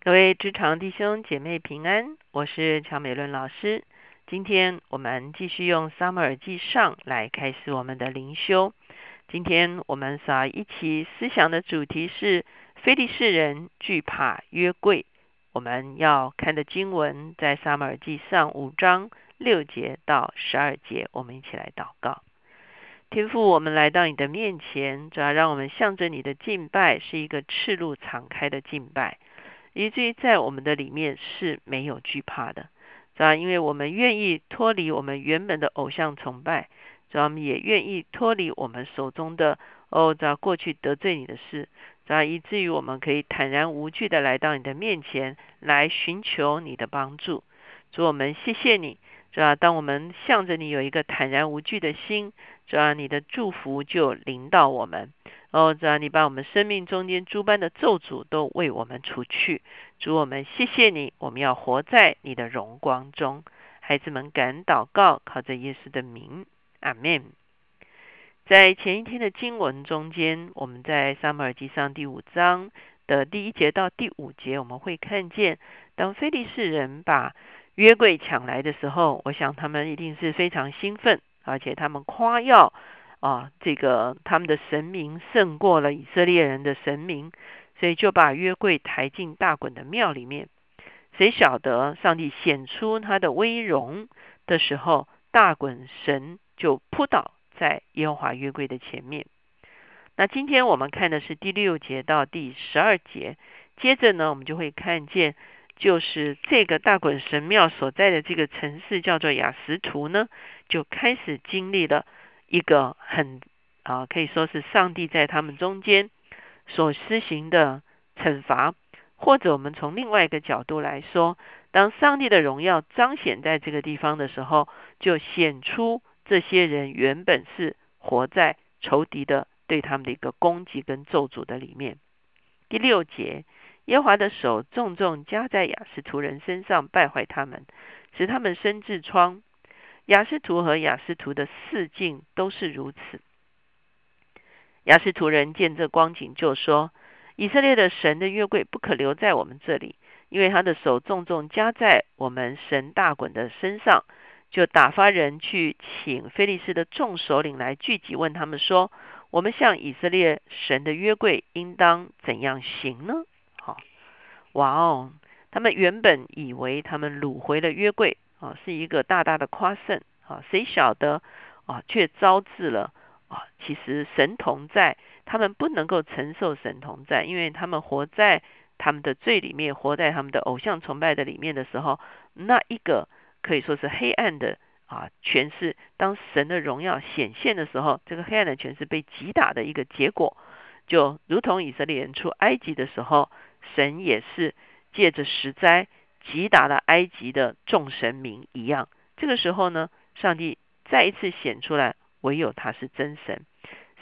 各位职场弟兄姐妹平安，我是乔美伦老师。今天我们继续用撒母耳记上来开始我们的灵修。今天我们所一起思想的主题是非利士人惧怕约柜。我们要看的经文在撒母耳记上五章六节到十二节，我们一起来祷告。天父，我们来到你的面前，主要让我们向着你的敬拜是一个赤露敞开的敬拜。以至于在我们的里面是没有惧怕的，是吧？因为我们愿意脱离我们原本的偶像崇拜，主要我们也愿意脱离我们手中的哦，在过去得罪你的事，是吧？以至于我们可以坦然无惧的来到你的面前来寻求你的帮助。主，我们谢谢你，是吧？当我们向着你有一个坦然无惧的心，主要你的祝福就临到我们。哦，主啊，你把我们生命中间诸般的咒诅都为我们除去。主，我们谢谢你，我们要活在你的荣光中。孩子们敢祷告，靠着耶稣的名，阿门。在前一天的经文中间，我们在撒母耳记上第五章的第一节到第五节，我们会看见，当非利士人把约柜抢来的时候，我想他们一定是非常兴奋，而且他们夸耀。啊，这个他们的神明胜过了以色列人的神明，所以就把约柜抬进大衮的庙里面。谁晓得上帝显出他的威荣的时候，大衮神就扑倒在耶和华约柜的前面。那今天我们看的是第六节到第十二节，接着呢，我们就会看见，就是这个大衮神庙所在的这个城市叫做雅什图呢，就开始经历了。一个很啊，可以说是上帝在他们中间所施行的惩罚，或者我们从另外一个角度来说，当上帝的荣耀彰显在这个地方的时候，就显出这些人原本是活在仇敌的对他们的一个攻击跟咒诅的里面。第六节，耶华的手重重加在雅斯图人身上，败坏他们，使他们生痔疮。雅斯图和雅斯图的四境都是如此。雅斯图人见这光景，就说：“以色列的神的约柜不可留在我们这里，因为他的手重重加在我们神大衮的身上。”就打发人去请菲利斯的众首领来聚集，问他们说：“我们向以色列神的约柜应当怎样行呢？”好，哇哦！他们原本以为他们掳回了约柜。啊，是一个大大的夸胜啊！谁晓得啊，却招致了啊！其实神同在，他们不能够承受神同在，因为他们活在他们的罪里面，活在他们的偶像崇拜的里面的时候，那一个可以说是黑暗的啊权势。当神的荣耀显现的时候，这个黑暗的权势被击打的一个结果，就如同以色列人出埃及的时候，神也是借着十灾。击打了埃及的众神明一样，这个时候呢，上帝再一次显出来，唯有他是真神。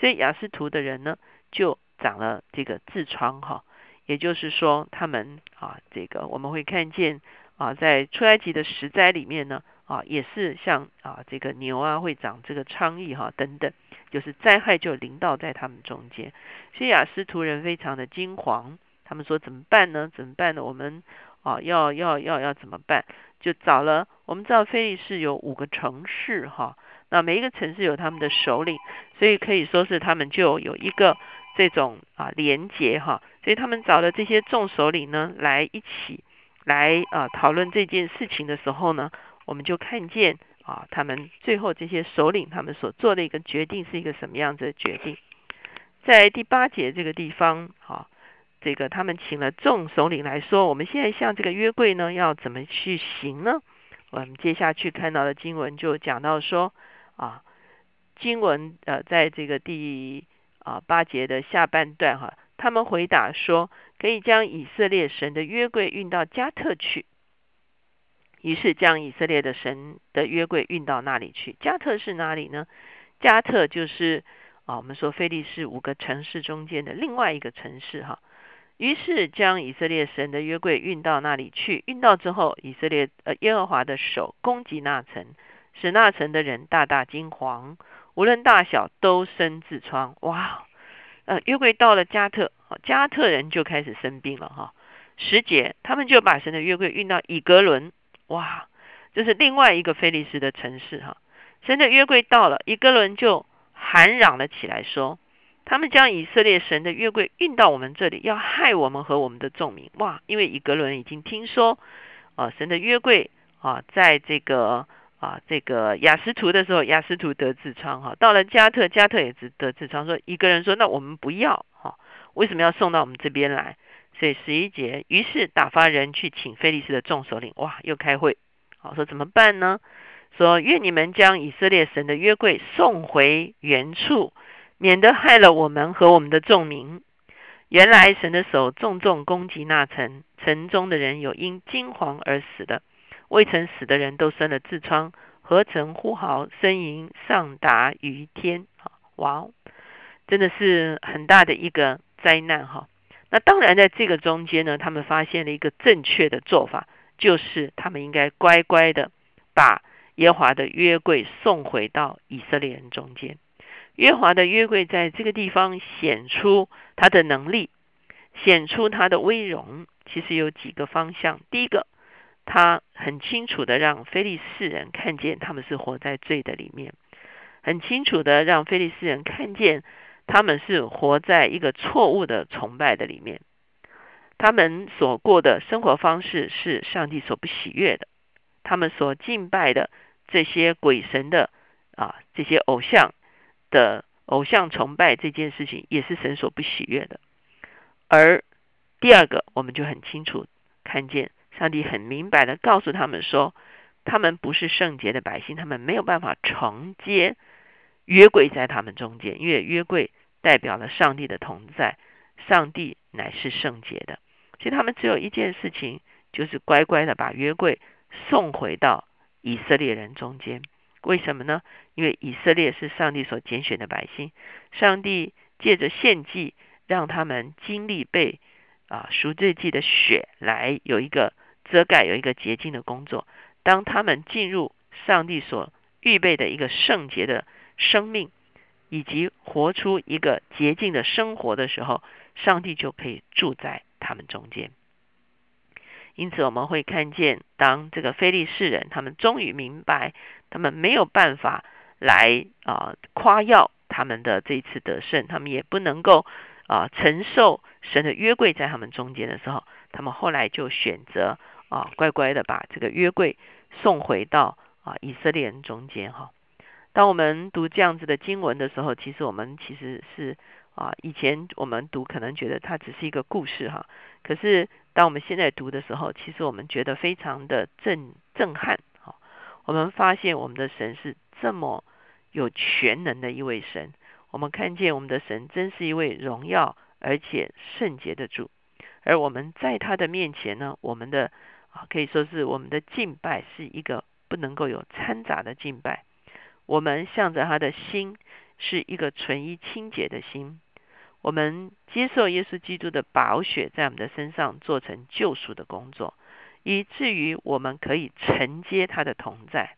所以雅斯图的人呢，就长了这个痔疮哈，也就是说，他们啊，这个我们会看见啊，在出埃及的十灾里面呢，啊，也是像啊这个牛啊会长这个疮痍哈等等，就是灾害就临到在他们中间。所以雅斯图人非常的惊惶，他们说怎么办呢？怎么办呢？我们。啊，要要要要怎么办？就找了。我们知道菲利士有五个城市，哈，那每一个城市有他们的首领，所以可以说是他们就有一个这种啊连结，哈。所以他们找了这些众首领呢，来一起来啊讨论这件事情的时候呢，我们就看见啊，他们最后这些首领他们所做的一个决定是一个什么样子的决定？在第八节这个地方，哈。这个他们请了众首领来说，我们现在向这个约柜呢，要怎么去行呢？我们接下去看到的经文就讲到说，啊，经文呃，在这个第啊八节的下半段哈，他们回答说，可以将以色列神的约柜运到加特去。于是将以色列的神的约柜运到那里去。加特是哪里呢？加特就是啊，我们说菲利士五个城市中间的另外一个城市哈。于是将以色列神的约柜运到那里去。运到之后，以色列呃耶和华的手攻击那城，使那城的人大大惊惶，无论大小都生痔疮。哇！呃，约柜到了加特，加特人就开始生病了哈。十节，他们就把神的约柜运到以格伦，哇，这是另外一个菲利斯的城市哈。神的约柜到了，以格伦就喊嚷了起来，说：“他们将以色列神的约柜运到我们这里，要害我们和我们的众民。”哇，因为以格伦已经听说，啊，神的约柜啊，在这个啊这个雅斯图的时候，雅斯图得痔疮哈，到了加特，加特也得痔疮，说一个人说：“那我们不要哈，为什么要送到我们这边来？”所以十一节，于是打发人去请菲利斯的众首领，哇，又开会，好说怎么办呢？说愿你们将以色列神的约柜送回原处，免得害了我们和我们的众民。原来神的手重重攻击那城，城中的人有因惊惶而死的，未曾死的人都生了痔疮，合成呼号呻吟，上达于天。哇哦，真的是很大的一个灾难哈。那当然，在这个中间呢，他们发现了一个正确的做法，就是他们应该乖乖的把耶华的约柜送回到以色列人中间。约华的约柜在这个地方显出他的能力，显出他的威荣。其实有几个方向：第一个，他很清楚的让非利士人看见他们是活在罪的里面，很清楚的让非利士人看见。他们是活在一个错误的崇拜的里面，他们所过的生活方式是上帝所不喜悦的，他们所敬拜的这些鬼神的啊，这些偶像的偶像崇拜这件事情也是神所不喜悦的。而第二个，我们就很清楚看见上帝很明白的告诉他们说，他们不是圣洁的百姓，他们没有办法承接。约柜在他们中间，因为约柜代表了上帝的同在，上帝乃是圣洁的。所以他们只有一件事情，就是乖乖的把约柜送回到以色列人中间。为什么呢？因为以色列是上帝所拣选的百姓，上帝借着献祭，让他们经历被啊赎罪祭的血来有一个遮盖，有一个洁净的工作。当他们进入上帝所预备的一个圣洁的。生命以及活出一个洁净的生活的时候，上帝就可以住在他们中间。因此，我们会看见，当这个非利士人他们终于明白，他们没有办法来啊夸耀他们的这一次得胜，他们也不能够啊承受神的约柜在他们中间的时候，他们后来就选择啊乖乖的把这个约柜送回到啊以色列人中间哈。当我们读这样子的经文的时候，其实我们其实是啊，以前我们读可能觉得它只是一个故事哈。可是当我们现在读的时候，其实我们觉得非常的震震撼哈。我们发现我们的神是这么有全能的一位神，我们看见我们的神真是一位荣耀而且圣洁的主，而我们在他的面前呢，我们的啊可以说是我们的敬拜是一个不能够有掺杂的敬拜。我们向着他的心是一个纯一清洁的心，我们接受耶稣基督的宝血在我们的身上做成救赎的工作，以至于我们可以承接他的同在。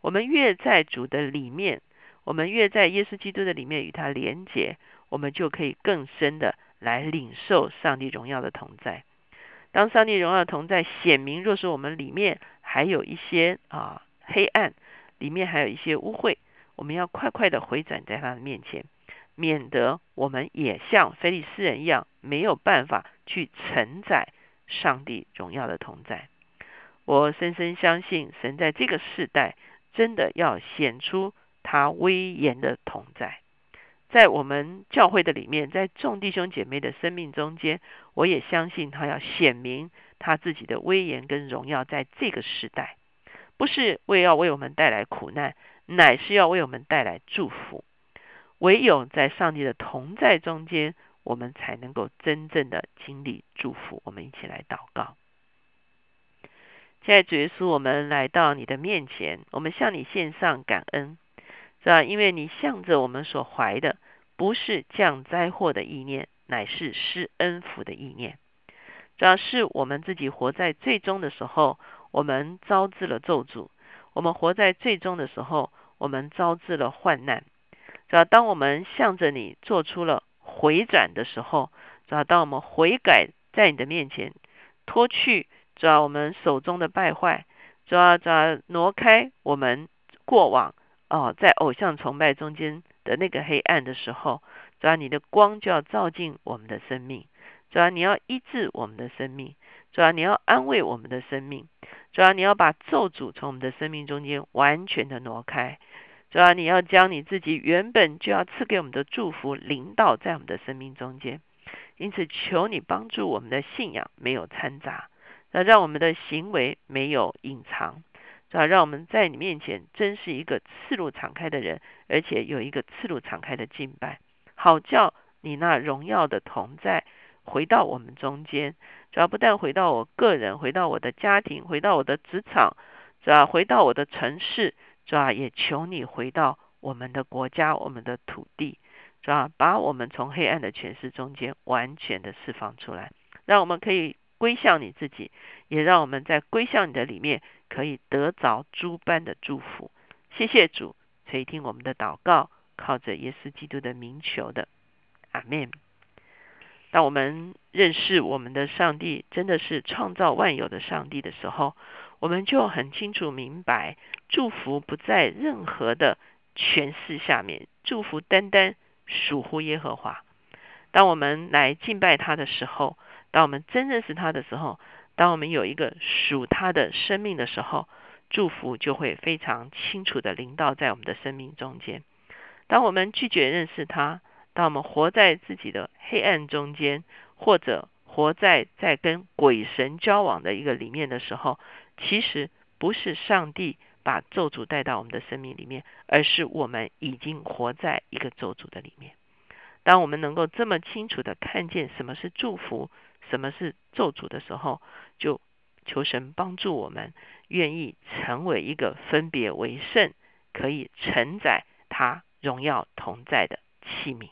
我们越在主的里面，我们越在耶稣基督的里面与他连结，我们就可以更深的来领受上帝荣耀的同在。当上帝荣耀同在显明，若是我们里面还有一些啊黑暗。里面还有一些污秽，我们要快快的回转在他的面前，免得我们也像菲利斯人一样，没有办法去承载上帝荣耀的同在。我深深相信，神在这个世代真的要显出他威严的同在，在我们教会的里面，在众弟兄姐妹的生命中间，我也相信他要显明他自己的威严跟荣耀，在这个时代。不是为要为我们带来苦难，乃是要为我们带来祝福。唯有在上帝的同在中间，我们才能够真正的经历祝福。我们一起来祷告。现在主耶稣，我们来到你的面前，我们向你献上感恩，是吧？因为你向着我们所怀的，不是降灾祸的意念，乃是施恩福的意念。主要是我们自己活在最终的时候。我们招致了咒诅，我们活在最终的时候，我们招致了患难。只要当我们向着你做出了回转的时候，只要当我们悔改在你的面前，脱去，主要我们手中的败坏，主要主要挪开我们过往哦，在偶像崇拜中间的那个黑暗的时候，主要你的光就要照进我们的生命，主要你要医治我们的生命，主要你要安慰我们的生命，主要你要把咒诅从我们的生命中间完全的挪开。主要你要将你自己原本就要赐给我们的祝福领导在我们的生命中间，因此求你帮助我们的信仰没有掺杂，那让我们的行为没有隐藏，主要让我们在你面前真是一个赤路敞开的人，而且有一个赤路敞开的敬拜，好叫你那荣耀的同在回到我们中间，主要不但回到我个人，回到我的家庭，回到我的职场，主要回到我的城市。主啊，也求你回到我们的国家、我们的土地，主啊，把我们从黑暗的权势中间完全的释放出来，让我们可以归向你自己，也让我们在归向你的里面可以得着诸般的祝福。谢谢主垂听我们的祷告，靠着耶稣基督的名求的，阿门。当我们认识我们的上帝真的是创造万有的上帝的时候，我们就很清楚明白，祝福不在任何的权势下面，祝福单单属乎耶和华。当我们来敬拜他的时候，当我们真认识他的时候，当我们有一个属他的生命的时候，祝福就会非常清楚的临到在我们的生命中间。当我们拒绝认识他，当我们活在自己的黑暗中间，或者活在在跟鬼神交往的一个里面的时候，其实不是上帝把咒诅带到我们的生命里面，而是我们已经活在一个咒诅的里面。当我们能够这么清楚的看见什么是祝福，什么是咒诅的时候，就求神帮助我们，愿意成为一个分别为圣，可以承载他荣耀同在的器皿。